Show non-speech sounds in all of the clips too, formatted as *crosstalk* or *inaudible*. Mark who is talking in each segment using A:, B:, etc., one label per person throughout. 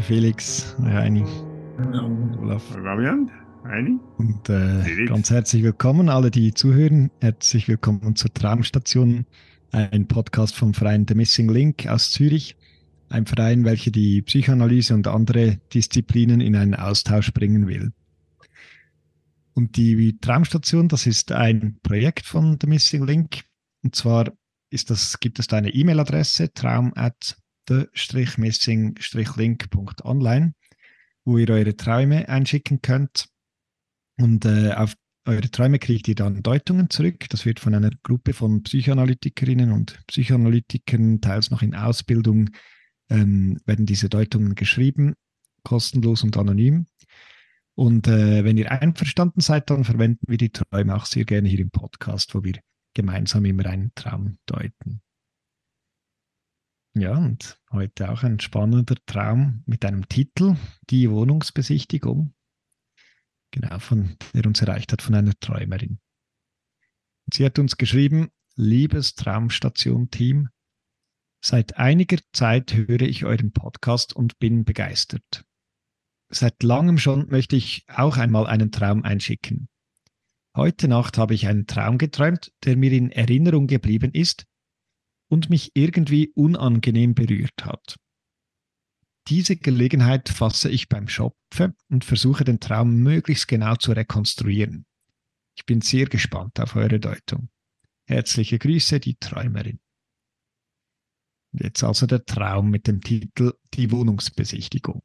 A: Hi Felix, hi Heini, Olaf.
B: Fabian, Heini.
A: Und äh, ganz herzlich willkommen, alle, die zuhören. Herzlich willkommen zur Traumstation, ein Podcast vom Verein The Missing Link aus Zürich. Ein Verein, welcher die Psychoanalyse und andere Disziplinen in einen Austausch bringen will. Und die Traumstation, das ist ein Projekt von The Missing Link. Und zwar ist das, gibt es da eine E-Mail-Adresse, traum at the-missing-link.online, wo ihr eure Träume einschicken könnt. Und äh, auf eure Träume kriegt ihr dann Deutungen zurück. Das wird von einer Gruppe von Psychoanalytikerinnen und Psychoanalytikern, teils noch in Ausbildung, ähm, werden diese Deutungen geschrieben, kostenlos und anonym. Und äh, wenn ihr einverstanden seid, dann verwenden wir die Träume auch sehr gerne hier im Podcast, wo wir gemeinsam immer einen Traum deuten. Ja, und heute auch ein spannender Traum mit einem Titel, die Wohnungsbesichtigung. Genau, von der uns erreicht hat von einer Träumerin. Und sie hat uns geschrieben, liebes Traumstation-Team, seit einiger Zeit höre ich euren Podcast und bin begeistert. Seit langem schon möchte ich auch einmal einen Traum einschicken. Heute Nacht habe ich einen Traum geträumt, der mir in Erinnerung geblieben ist und mich irgendwie unangenehm berührt hat. Diese Gelegenheit fasse ich beim Schopfe und versuche den Traum möglichst genau zu rekonstruieren. Ich bin sehr gespannt auf eure Deutung. Herzliche Grüße, die Träumerin. Jetzt also der Traum mit dem Titel Die Wohnungsbesichtigung.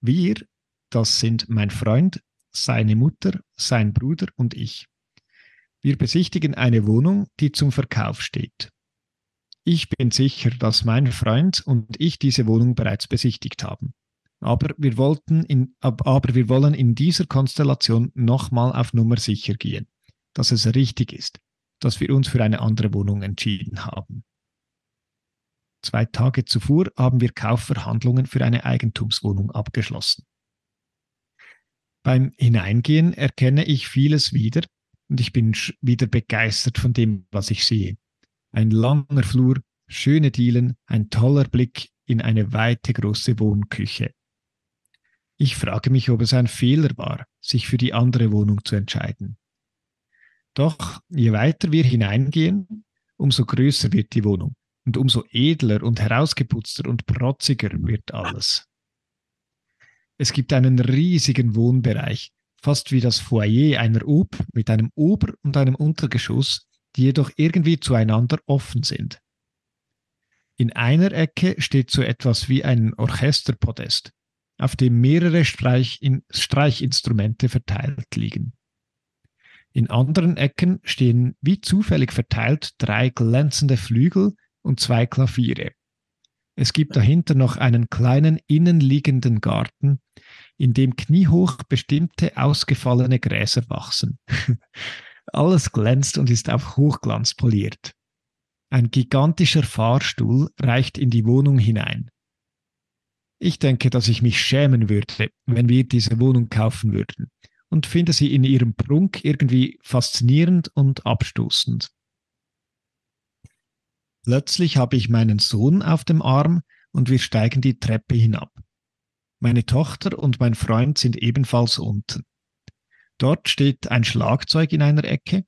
A: Wir, das sind mein Freund, seine Mutter, sein Bruder und ich. Wir besichtigen eine Wohnung, die zum Verkauf steht. Ich bin sicher, dass mein Freund und ich diese Wohnung bereits besichtigt haben. Aber wir, wollten in, aber wir wollen in dieser Konstellation nochmal auf Nummer sicher gehen, dass es richtig ist, dass wir uns für eine andere Wohnung entschieden haben. Zwei Tage zuvor haben wir Kaufverhandlungen für eine Eigentumswohnung abgeschlossen. Beim Hineingehen erkenne ich vieles wieder und ich bin wieder begeistert von dem, was ich sehe. Ein langer Flur, schöne Dielen, ein toller Blick in eine weite große Wohnküche. Ich frage mich, ob es ein Fehler war, sich für die andere Wohnung zu entscheiden. Doch je weiter wir hineingehen, umso größer wird die Wohnung und umso edler und herausgeputzter und protziger wird alles. Es gibt einen riesigen Wohnbereich, fast wie das Foyer einer Ob mit einem Ober- und einem Untergeschoss, die jedoch irgendwie zueinander offen sind. In einer Ecke steht so etwas wie ein Orchesterpodest, auf dem mehrere Streich Streichinstrumente verteilt liegen. In anderen Ecken stehen wie zufällig verteilt drei glänzende Flügel und zwei Klaviere. Es gibt dahinter noch einen kleinen innenliegenden Garten, in dem kniehoch bestimmte ausgefallene Gräser wachsen. *laughs* Alles glänzt und ist auf Hochglanz poliert. Ein gigantischer Fahrstuhl reicht in die Wohnung hinein. Ich denke, dass ich mich schämen würde, wenn wir diese Wohnung kaufen würden und finde sie in ihrem Prunk irgendwie faszinierend und abstoßend. Plötzlich habe ich meinen Sohn auf dem Arm und wir steigen die Treppe hinab. Meine Tochter und mein Freund sind ebenfalls unten. Dort steht ein Schlagzeug in einer Ecke,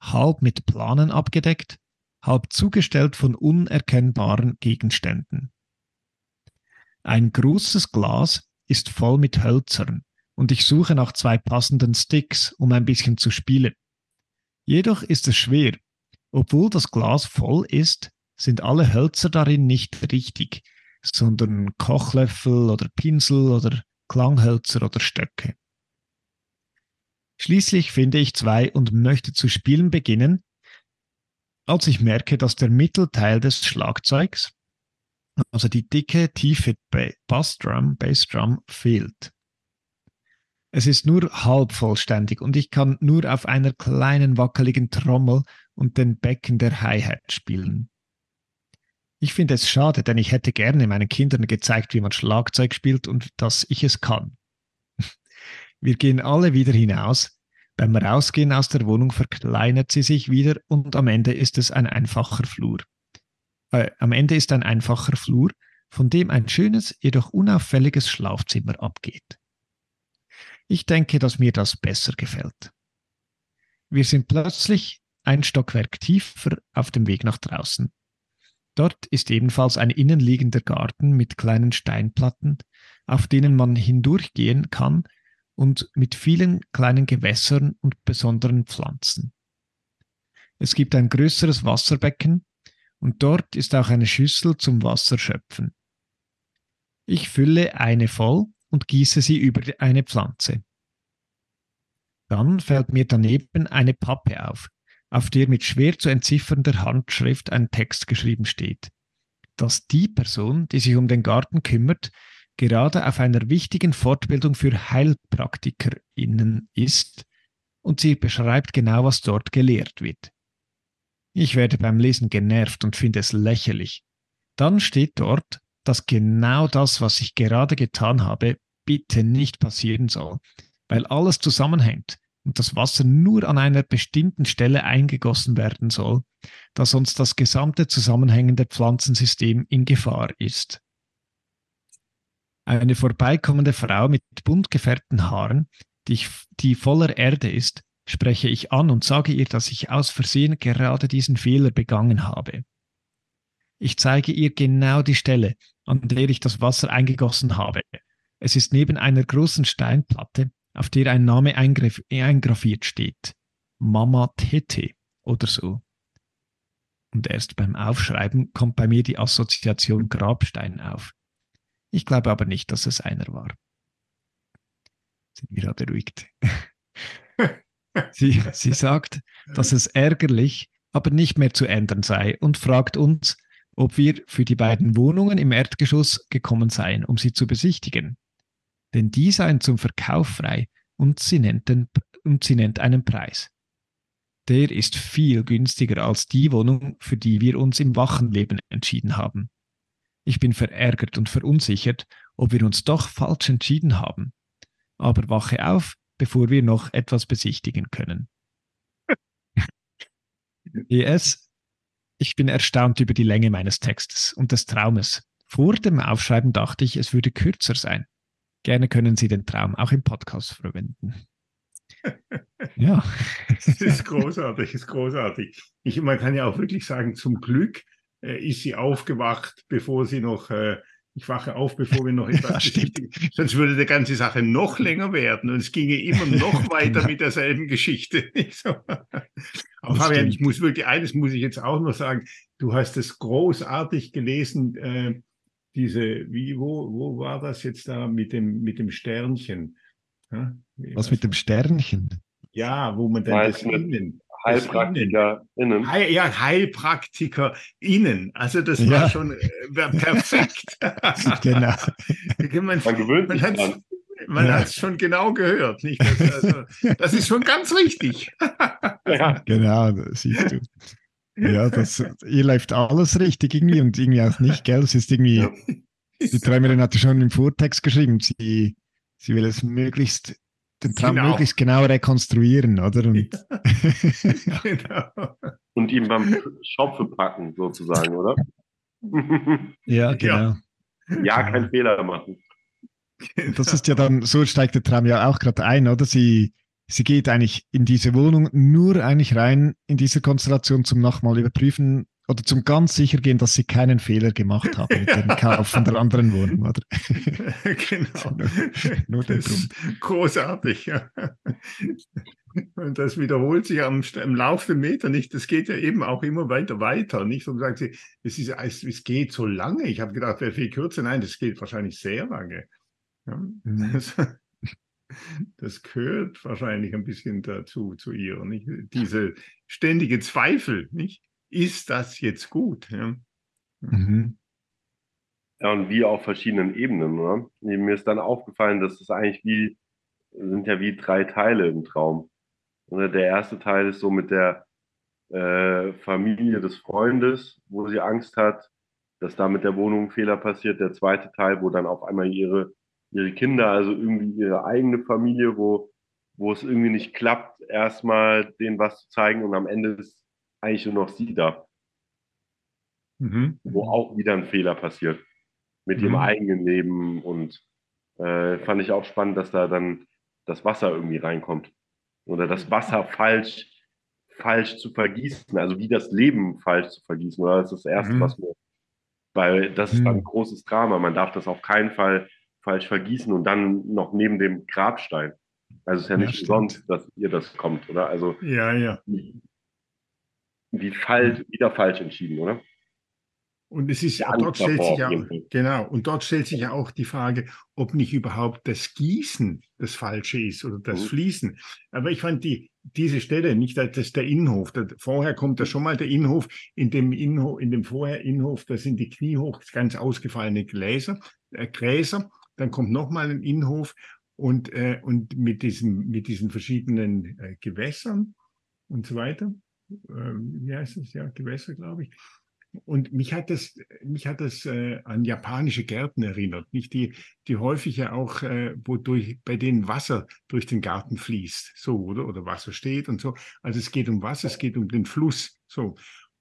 A: halb mit Planen abgedeckt, halb zugestellt von unerkennbaren Gegenständen. Ein großes Glas ist voll mit Hölzern und ich suche nach zwei passenden Sticks, um ein bisschen zu spielen. Jedoch ist es schwer. Obwohl das Glas voll ist, sind alle Hölzer darin nicht richtig, sondern Kochlöffel oder Pinsel oder Klanghölzer oder Stöcke. Schließlich finde ich zwei und möchte zu spielen beginnen, als ich merke, dass der Mittelteil des Schlagzeugs, Also die dicke, tiefe Bassdrum, Bassdrum fehlt. Es ist nur halb vollständig und ich kann nur auf einer kleinen wackeligen Trommel und den Becken der Hi-Hat spielen. Ich finde es schade, denn ich hätte gerne meinen Kindern gezeigt, wie man Schlagzeug spielt und dass ich es kann. *laughs* Wir gehen alle wieder hinaus. Beim Rausgehen aus der Wohnung verkleinert sie sich wieder und am Ende ist es ein einfacher Flur. Äh, am Ende ist ein einfacher Flur, von dem ein schönes, jedoch unauffälliges Schlafzimmer abgeht. Ich denke, dass mir das besser gefällt. Wir sind plötzlich ein Stockwerk tiefer auf dem Weg nach draußen. Dort ist ebenfalls ein innenliegender Garten mit kleinen Steinplatten, auf denen man hindurchgehen kann und mit vielen kleinen Gewässern und besonderen Pflanzen. Es gibt ein größeres Wasserbecken und dort ist auch eine Schüssel zum Wasserschöpfen. Ich fülle eine voll und gieße sie über eine Pflanze. Dann fällt mir daneben eine Pappe auf, auf der mit schwer zu entziffernder Handschrift ein Text geschrieben steht, dass die Person, die sich um den Garten kümmert, gerade auf einer wichtigen Fortbildung für HeilpraktikerInnen ist und sie beschreibt genau, was dort gelehrt wird. Ich werde beim Lesen genervt und finde es lächerlich. Dann steht dort, dass genau das, was ich gerade getan habe, bitte nicht passieren soll, weil alles zusammenhängt und das Wasser nur an einer bestimmten Stelle eingegossen werden soll, da sonst das gesamte zusammenhängende Pflanzensystem in Gefahr ist. Eine vorbeikommende Frau mit bunt gefärbten Haaren, die, die voller Erde ist, spreche ich an und sage ihr, dass ich aus Versehen gerade diesen Fehler begangen habe. Ich zeige ihr genau die Stelle, an der ich das Wasser eingegossen habe. Es ist neben einer großen Steinplatte, auf der ein Name eingraviert steht. Mama Tete oder so. Und erst beim Aufschreiben kommt bei mir die Assoziation Grabstein auf. Ich glaube aber nicht, dass es einer war. Sind wir beruhigt. *laughs* sie, sie sagt, dass es ärgerlich, aber nicht mehr zu ändern sei und fragt uns, ob wir für die beiden Wohnungen im Erdgeschoss gekommen seien, um sie zu besichtigen denn die seien zum Verkauf frei und sie nennt, den, und sie nennt einen Preis. Der ist viel günstiger als die Wohnung, für die wir uns im Wachenleben entschieden haben. Ich bin verärgert und verunsichert, ob wir uns doch falsch entschieden haben. Aber wache auf, bevor wir noch etwas besichtigen können. *laughs* ES, ich bin erstaunt über die Länge meines Textes und des Traumes. Vor dem Aufschreiben dachte ich, es würde kürzer sein. Gerne können Sie den Traum auch im Podcast verwenden. *laughs*
B: ja. das ist großartig, ist großartig. Ich, man kann ja auch wirklich sagen, zum Glück äh, ist sie aufgewacht, bevor sie noch, äh, ich wache auf, bevor wir noch *laughs* etwas Sonst würde die ganze Sache noch länger werden und es ginge immer noch *laughs* weiter genau. mit derselben Geschichte. Aber Fabian, ich muss wirklich, eines muss ich jetzt auch noch sagen, du hast es großartig gelesen, äh, diese, wie, wo, wo war das jetzt da mit dem, mit dem Sternchen?
A: Ja, Was mit dem Sternchen?
B: Ja, wo man dann das Innen.
C: HeilpraktikerInnen.
B: Heil, ja, HeilpraktikerInnen. Also das ja. war schon äh, perfekt. *laughs*
A: genau. *laughs*
C: man, man gewöhnt man sich dran.
B: Man ja. hat es schon genau gehört. Nicht? Das, also, das ist schon ganz richtig. *laughs*
A: ja. Genau, siehst du. Ja, das, ihr läuft alles richtig irgendwie und irgendwie auch nicht, gell? Es ist irgendwie, ja. die Träumerin hatte schon im Vortext geschrieben, sie, sie will es möglichst, den Traum genau. möglichst genau rekonstruieren, oder? Und,
C: ja. *laughs* genau. und ihn beim Schopfe packen, sozusagen, oder?
A: ja, genau.
C: Ja, keinen Fehler machen.
A: Das ist ja dann, so steigt der Traum ja auch gerade ein, oder? Sie, sie geht eigentlich in diese Wohnung nur eigentlich rein in diese Konstellation zum nochmal überprüfen oder zum ganz sicher gehen, dass sie keinen Fehler gemacht haben mit dem *laughs* Kauf von der anderen Wohnung, oder? *laughs*
B: genau. nur, nur. Großartig, ja. Und das wiederholt sich am, am laufenden Meter nicht. Das geht ja eben auch immer weiter weiter. Nicht so sagt sie, es, ist, es, es geht so lange. Ich habe gedacht, wäre viel kürzer. Nein, das geht wahrscheinlich sehr lange. Ja. Mhm. Das gehört wahrscheinlich ein bisschen dazu, zu ihr. Nicht? Diese ständige Zweifel, nicht? Ist das jetzt gut? Ja?
A: Mhm.
C: Ja, und wie auf verschiedenen Ebenen, oder? Mir ist dann aufgefallen, dass es eigentlich wie, sind ja wie drei Teile im Traum. Oder der erste Teil ist so mit der äh, Familie des Freundes, wo sie Angst hat, dass da mit der Wohnung ein Fehler passiert. Der zweite Teil, wo dann auf einmal ihre, ihre Kinder, also irgendwie ihre eigene Familie, wo, wo es irgendwie nicht klappt, erstmal denen was zu zeigen und am Ende ist eigentlich nur noch sie da. Mhm. Wo auch wieder ein Fehler passiert mit mhm. ihrem eigenen Leben und äh, fand ich auch spannend, dass da dann das Wasser irgendwie reinkommt oder das Wasser falsch falsch zu vergießen, also wie das Leben falsch zu vergießen. Oder das ist das Erste, mhm. was mir, weil das ist dann ein mhm. großes Drama. Man darf das auf keinen Fall falsch vergießen und dann noch neben dem Grabstein. Also es ist ja nicht ja, umsonst, dass ihr das kommt, oder? Also
B: ja, ja.
C: Wie, falsch, wieder falsch entschieden, oder?
B: Und es ist, dort stellt sich ja, genau, und dort stellt sich ja auch die Frage, ob nicht überhaupt das Gießen das Falsche ist oder das mhm. Fließen. Aber ich fand die, diese Stelle, nicht das ist der Innenhof. Vorher kommt da schon mal der Innenhof. In dem Innenhof, in dem vorher Innenhof, da sind die kniehoch ganz ausgefallene Gläser, äh, Gräser. Dann kommt nochmal ein Innenhof und, äh, und mit, diesem, mit diesen verschiedenen äh, Gewässern und so weiter. Ähm, wie heißt es? Ja, Gewässer, glaube ich. Und mich hat das, mich hat das äh, an japanische Gärten erinnert, nicht die, die häufig ja auch, äh, wodurch bei denen Wasser durch den Garten fließt, so oder oder Wasser steht und so. Also es geht um Wasser, es geht um den Fluss, so.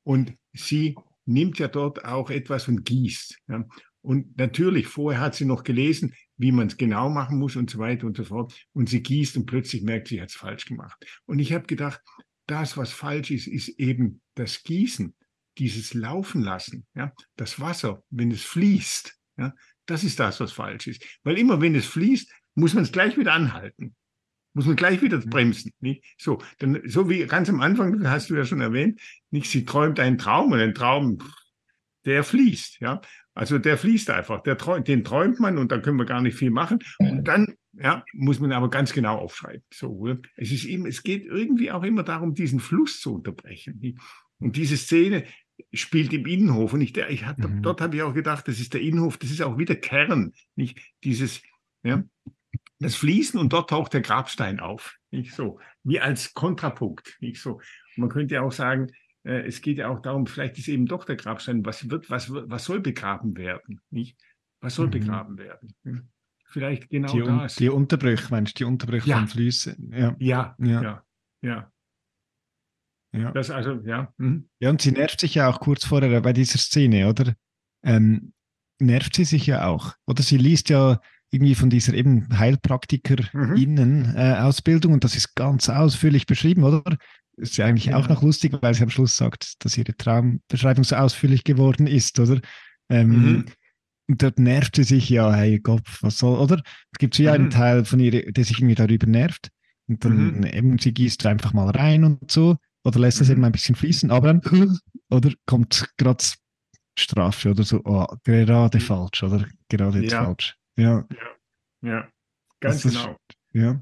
B: Und sie nimmt ja dort auch etwas und gießt. Ja. Und natürlich, vorher hat sie noch gelesen, wie man es genau machen muss und so weiter und so fort. Und sie gießt und plötzlich merkt, sie hat es falsch gemacht. Und ich habe gedacht, das, was falsch ist, ist eben das Gießen dieses Laufen lassen, ja, das Wasser, wenn es fließt, ja, das ist das, was falsch ist. Weil immer wenn es fließt, muss man es gleich wieder anhalten. Muss man gleich wieder mhm. bremsen. Nicht? So, dann, so wie ganz am Anfang, hast du ja schon erwähnt, nicht, sie träumt einen Traum und ein Traum, der fließt, ja. Also der fließt einfach, der träumt, den träumt man und da können wir gar nicht viel machen. Und dann ja, muss man aber ganz genau aufschreiben. So, es ist eben, es geht irgendwie auch immer darum, diesen Fluss zu unterbrechen. Und diese Szene, spielt im Innenhof. Und ich, ich hatte, mhm. dort habe ich auch gedacht, das ist der Innenhof, das ist auch wieder Kern, nicht dieses, ja, das Fließen und dort taucht der Grabstein auf, nicht so, wie als Kontrapunkt, nicht so. Und man könnte ja auch sagen, äh, es geht ja auch darum, vielleicht ist eben doch der Grabstein, was wird, was, was soll begraben werden, nicht? Was soll mhm. begraben werden? Hm? Vielleicht genau
A: die,
B: das.
A: Die Unterbrüche, meinst du, die Unterbrüche ja. vom Fließen?
B: Ja. Ja, ja, ja. ja. Ja. Das also, ja. Mhm.
A: Ja, und sie nervt sich ja auch kurz vorher bei dieser Szene, oder? Ähm, nervt sie sich ja auch. Oder sie liest ja irgendwie von dieser eben Heilpraktiker-Innen-Ausbildung mhm. äh, und das ist ganz ausführlich beschrieben, oder? Ist ja eigentlich ja. auch noch lustig, weil sie am Schluss sagt, dass ihre Traumbeschreibung so ausführlich geworden ist, oder? Ähm, mhm. Und dort nervt sie sich ja, hey Gott, was soll, oder? Es gibt so ja einen mhm. Teil von ihr, der sich irgendwie darüber nervt. Und dann mhm. eben, sie gießt einfach mal rein und so oder lässt es mhm. eben ein bisschen fließen, aber dann, *laughs* oder kommt gerade Strafe oder so, oh, gerade mhm. falsch oder gerade jetzt ja. falsch.
B: Ja, ja, ja. ganz das genau.
A: Ja.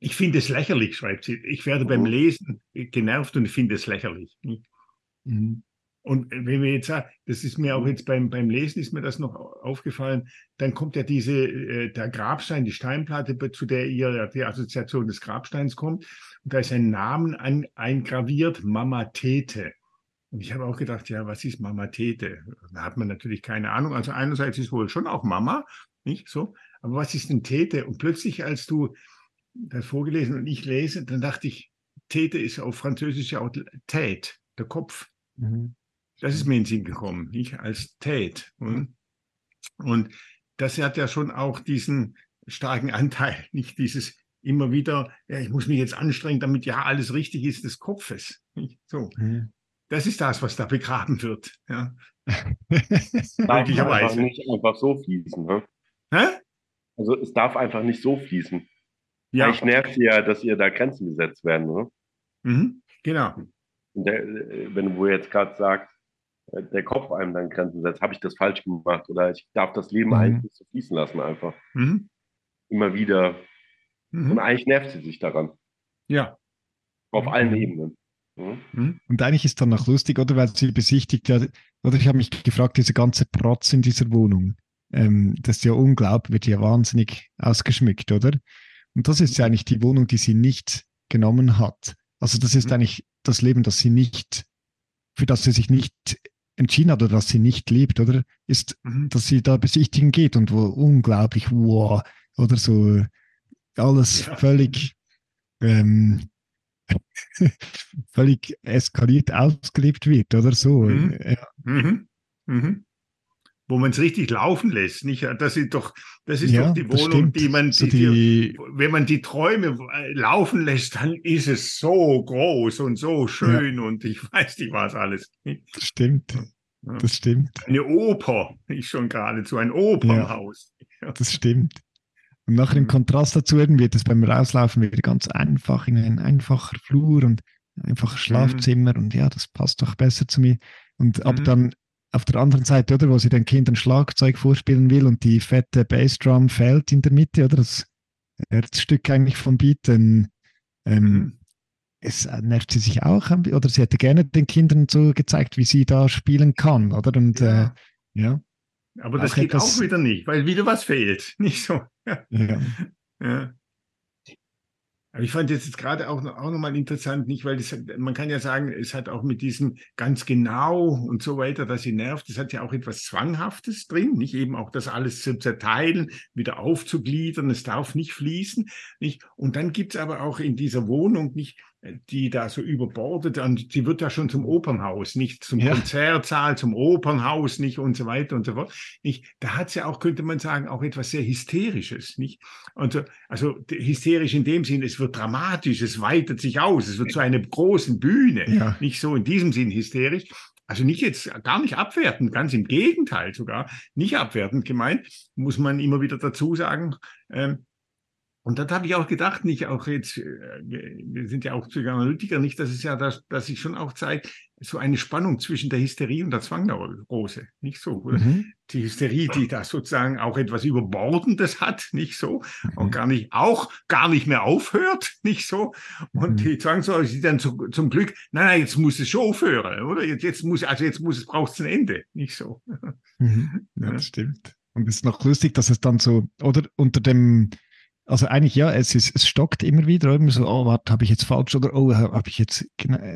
B: Ich finde es lächerlich, schreibt sie. Ich werde oh. beim Lesen genervt und finde es lächerlich. Mhm. Und wenn wir jetzt sagen, das ist mir auch jetzt beim, beim Lesen ist mir das noch aufgefallen, dann kommt ja diese, äh, der Grabstein, die Steinplatte, zu der ihr die Assoziation des Grabsteins kommt. Und da ist ein Name an, eingraviert, Mama Tete. Und ich habe auch gedacht, ja, was ist Mama Tete? Da hat man natürlich keine Ahnung. Also einerseits ist wohl schon auch Mama, nicht so. Aber was ist denn Tete? Und plötzlich, als du das vorgelesen und ich lese, dann dachte ich, Tete ist auf Französisch ja auch Tät, der Kopf. Mhm. Das ist mir in den Sinn gekommen, nicht als Tät. Und, und das hat ja schon auch diesen starken Anteil, *laughs* nicht dieses immer wieder, ja, ich muss mich jetzt anstrengen, damit ja alles richtig ist des Kopfes. Nicht? So. Mhm. Das ist das, was da begraben wird. Ja. *laughs*
C: darf einfach nicht einfach so fließen. Ne? Hä? Also es darf einfach nicht so fließen. Ja. Eigentlich nervt ja, dass ihr da Grenzen gesetzt werden. Ne?
B: Mhm. Genau.
C: Der, wenn du jetzt gerade sagst, äh, der Kopf einem dann Grenzen setzt, habe ich das falsch gemacht oder ich darf das Leben mhm. eigentlich nicht so fließen lassen einfach. Mhm. Immer wieder. Mhm. Und eigentlich nervt sie sich daran.
B: Ja.
C: Auf allen Ebenen.
A: Mhm. Und eigentlich ist dann noch lustig, oder? Weil sie besichtigt ja, oder ich habe mich gefragt, diese ganze Protz in dieser Wohnung, ähm, das ist ja unglaublich, wird ja wahnsinnig ausgeschmückt, oder? Und das ist ja eigentlich die Wohnung, die sie nicht genommen hat. Also das ist mhm. eigentlich das Leben, das sie nicht, für das sie sich nicht entschieden hat oder das sie nicht liebt, oder? Ist, mhm. dass sie da besichtigen geht und wo unglaublich, wow, oder so alles ja. völlig ähm, *laughs* völlig eskaliert ausgelebt wird oder so.
B: Mhm. Ja. Mhm. Mhm wo man es richtig laufen lässt. Nicht? Das ist doch, das ist ja, doch die Wohnung, die man, die, die, wenn man die Träume äh, laufen lässt, dann ist es so groß und so schön ja. und ich weiß nicht was alles.
A: Das stimmt. Das stimmt.
B: Eine Oper ist schon geradezu ein Opernhaus.
A: Das stimmt. Und nachher im mhm. Kontrast dazu wird es beim Rauslaufen wieder ganz einfach in ein einfacher Flur und einfach Schlafzimmer mhm. und ja, das passt doch besser zu mir. Und mhm. aber dann auf der anderen Seite, oder, wo sie den Kindern Schlagzeug vorspielen will und die fette Bassdrum fällt in der Mitte, oder das Herzstück eigentlich vom Beat, dann ähm, mhm. es nervt sie sich auch, oder sie hätte gerne den Kindern so gezeigt, wie sie da spielen kann, oder? Und ja. Äh, ja.
B: Aber das auch geht etwas, auch wieder nicht, weil wieder was fehlt. *laughs* Nicht so. ja. ja. Aber ich fand jetzt gerade auch, auch nochmal interessant, nicht, weil das, man kann ja sagen, es hat auch mit diesem ganz genau und so weiter, dass sie nervt, es hat ja auch etwas Zwanghaftes drin, nicht eben auch das alles zu zerteilen, wieder aufzugliedern, es darf nicht fließen, nicht? Und dann gibt es aber auch in dieser Wohnung nicht die da so überbordet und sie wird ja schon zum Opernhaus, nicht zum ja. Konzertsaal, zum Opernhaus, nicht und so weiter und so fort. Nicht, da hat sie ja auch, könnte man sagen, auch etwas sehr Hysterisches, nicht? Und, also hysterisch in dem Sinn, es wird dramatisch, es weitet sich aus, es wird zu einer großen Bühne, ja. nicht so in diesem Sinn hysterisch. Also nicht jetzt gar nicht abwertend, ganz im Gegenteil sogar, nicht abwertend gemeint, muss man immer wieder dazu sagen. Ähm, und das habe ich auch gedacht, nicht auch jetzt, äh, wir sind ja auch Psychoanalytiker, nicht, dass es ja, dass, dass sich schon auch zeigt, so eine Spannung zwischen der Hysterie und der Zwangneurose, nicht so. Mhm. Die Hysterie, die da sozusagen auch etwas Überbordendes hat, nicht so, mhm. und gar nicht, auch gar nicht mehr aufhört, nicht so. Und mhm. die Zwangsneurose, die dann zu, zum Glück, nein, nein, jetzt muss es schon aufhören, oder? Jetzt, jetzt muss, also jetzt muss es, braucht es ein Ende, nicht so.
A: Mhm. Ja, das stimmt. Und es ist noch lustig, dass es dann so, oder unter dem, also eigentlich ja, es, ist, es stockt immer wieder, immer so, oh, warte, habe ich jetzt falsch oder oh, habe ich jetzt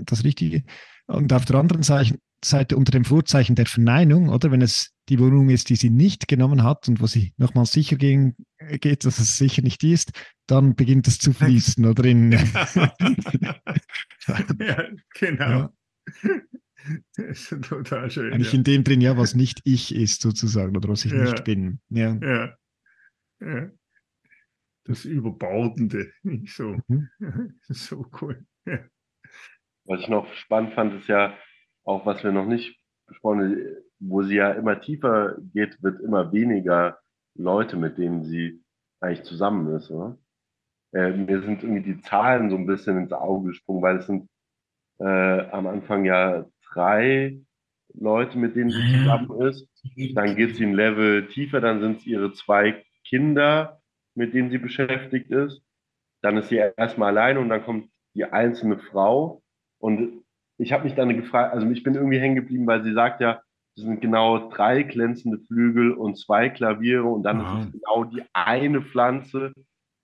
A: das Richtige? Und auf der anderen Seite, unter dem Vorzeichen der Verneinung, oder wenn es die Wohnung ist, die sie nicht genommen hat und wo sie nochmal sicher gehen, geht, dass es sicher nicht ist, dann beginnt es zu fließen, oder in. *laughs* *laughs* ja,
B: genau. Ja. Das ist total schön.
A: Eigentlich ja. in dem drin, ja, was nicht ich ist, sozusagen, oder was ich ja. nicht bin. Ja.
B: ja. Das Überbordende. Nicht so. Mhm. *laughs* so cool. Ja.
C: Was ich noch spannend fand, ist ja auch, was wir noch nicht besprochen haben, wo sie ja immer tiefer geht, wird immer weniger Leute, mit denen sie eigentlich zusammen ist. Oder? Äh, mir sind irgendwie die Zahlen so ein bisschen ins Auge gesprungen, weil es sind äh, am Anfang ja drei Leute, mit denen sie mhm. zusammen ist. Dann geht sie ein Level tiefer, dann sind es ihre zwei Kinder mit denen sie beschäftigt ist. Dann ist sie erstmal alleine und dann kommt die einzelne Frau. Und ich habe mich dann gefragt, also ich bin irgendwie hängen geblieben, weil sie sagt ja, es sind genau drei glänzende Flügel und zwei Klaviere und dann Aha. ist es genau die eine Pflanze,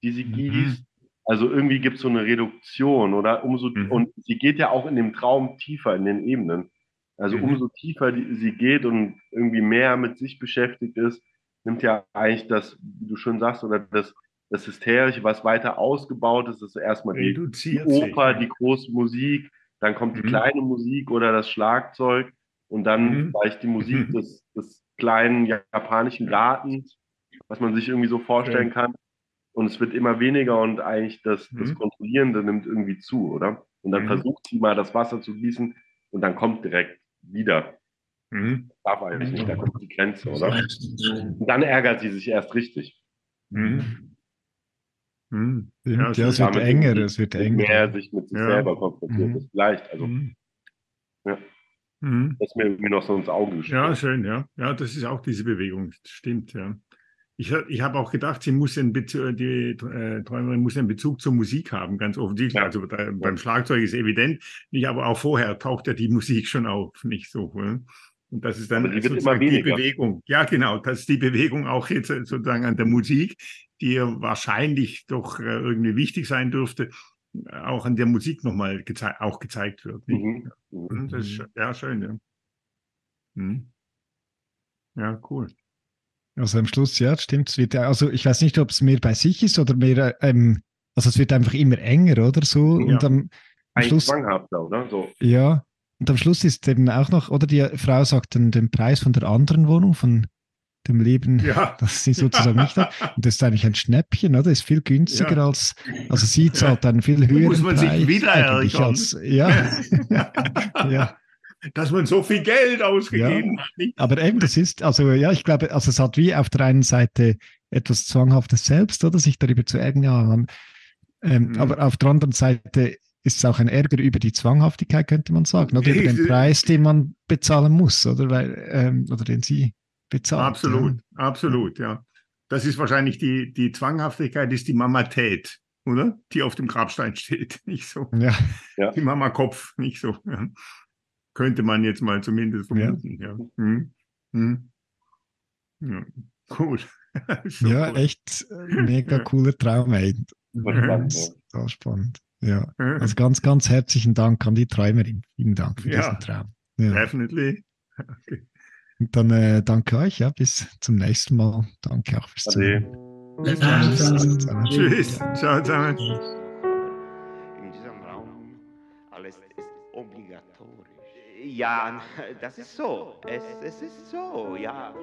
C: die sie mhm. gießt. Also irgendwie gibt es so eine Reduktion oder umso mhm. und sie geht ja auch in dem Traum tiefer in den Ebenen. Also mhm. umso tiefer die, sie geht und irgendwie mehr mit sich beschäftigt ist, nimmt ja eigentlich das, wie du schon sagst, oder das, das Hysterische, was weiter ausgebaut ist, ist erstmal die, die Oper, die große Musik, dann kommt die mhm. kleine Musik oder das Schlagzeug und dann mhm. vielleicht die Musik mhm. *laughs* des, des kleinen japanischen Gartens, was man sich irgendwie so vorstellen okay. kann. Und es wird immer weniger und eigentlich das, das mhm. Kontrollierende nimmt irgendwie zu, oder? Und dann mhm. versucht sie mal das Wasser zu gießen und dann kommt direkt wieder Mhm. Darf eigentlich nicht, da kommt die Grenze, oder? Und dann ärgert sie sich erst richtig.
A: Mhm. Mhm. Ja, es wird enger, es wird enger.
C: Mehr sich mit sich ja. selber konfrontiert, mhm. ist leicht. Also, mhm. ja. Mhm. Das ist mir irgendwie noch so ins Auge
B: gestellt. Ja, schön, ja. Ja, das ist auch diese Bewegung, stimmt, ja. ich, ich habe auch gedacht, sie muss einen Bezug, die äh, Träumerin muss einen Bezug zur Musik haben, ganz offensichtlich. Ja. Also da, beim Schlagzeug ist evident, nicht, aber auch vorher taucht ja die Musik schon auf, nicht so. Ne? Und das ist dann
C: die, die
B: Bewegung. Ja, genau, das ist die Bewegung auch jetzt sozusagen an der Musik, die wahrscheinlich doch äh, irgendwie wichtig sein dürfte, auch an der Musik nochmal gezei auch gezeigt wird. Mhm. mhm. Das ist ja schön, ja. Mhm. Ja, cool.
A: Also am Schluss, ja, stimmt. Es wird, also ich weiß nicht, ob es mehr bei sich ist oder mehr, ähm, also es wird einfach immer enger, oder so. Ja. Und am,
C: am Schluss, zwanghafter, oder? So.
A: Ja. Und am Schluss ist eben auch noch, oder die Frau sagt dann den Preis von der anderen Wohnung, von dem Leben, ja. das sie sozusagen nicht hat. Und das ist eigentlich ein Schnäppchen, oder? Ist viel günstiger ja. als, also sie zahlt einen viel höheren Muss
B: man
A: Preis
B: sich wieder
A: als, ja. *laughs*
B: ja. Dass man so viel Geld ausgegeben
A: ja. hat. Nicht? Aber eben, das ist, also ja, ich glaube, also es hat wie auf der einen Seite etwas Zwanghaftes selbst, oder? Sich darüber zu ärgern, ja, ähm, mhm. aber auf der anderen Seite ist es auch ein Ärger über die Zwanghaftigkeit, könnte man sagen, oder über den Preis, den man bezahlen muss, oder, Weil, ähm, oder den sie bezahlt.
B: Absolut, ja. absolut, ja. Das ist wahrscheinlich die, die Zwanghaftigkeit, ist die Mamatät, oder? Die auf dem Grabstein steht, *laughs* nicht so.
A: Ja.
B: ja. Die Mama-Kopf, nicht so. Ja. Könnte man jetzt mal zumindest vermuten, ja. ja. Hm. Hm. ja. Cool. *laughs*
A: ja, echt mega cooler Traum, ey. Spannend, ja. spannend. Ja. Also ganz, ganz herzlichen Dank an die Träumerin. Vielen Dank für diesen Traum.
B: Ja. Definitely. Okay.
A: Und dann äh, danke euch, ja, bis zum nächsten Mal. Danke auch fürs Zuhören.
B: Tschüss. Ciao zusammen.
D: In diesem Raum alles ist obligatorisch. Ja, das ist so. Es, es ist so, ja.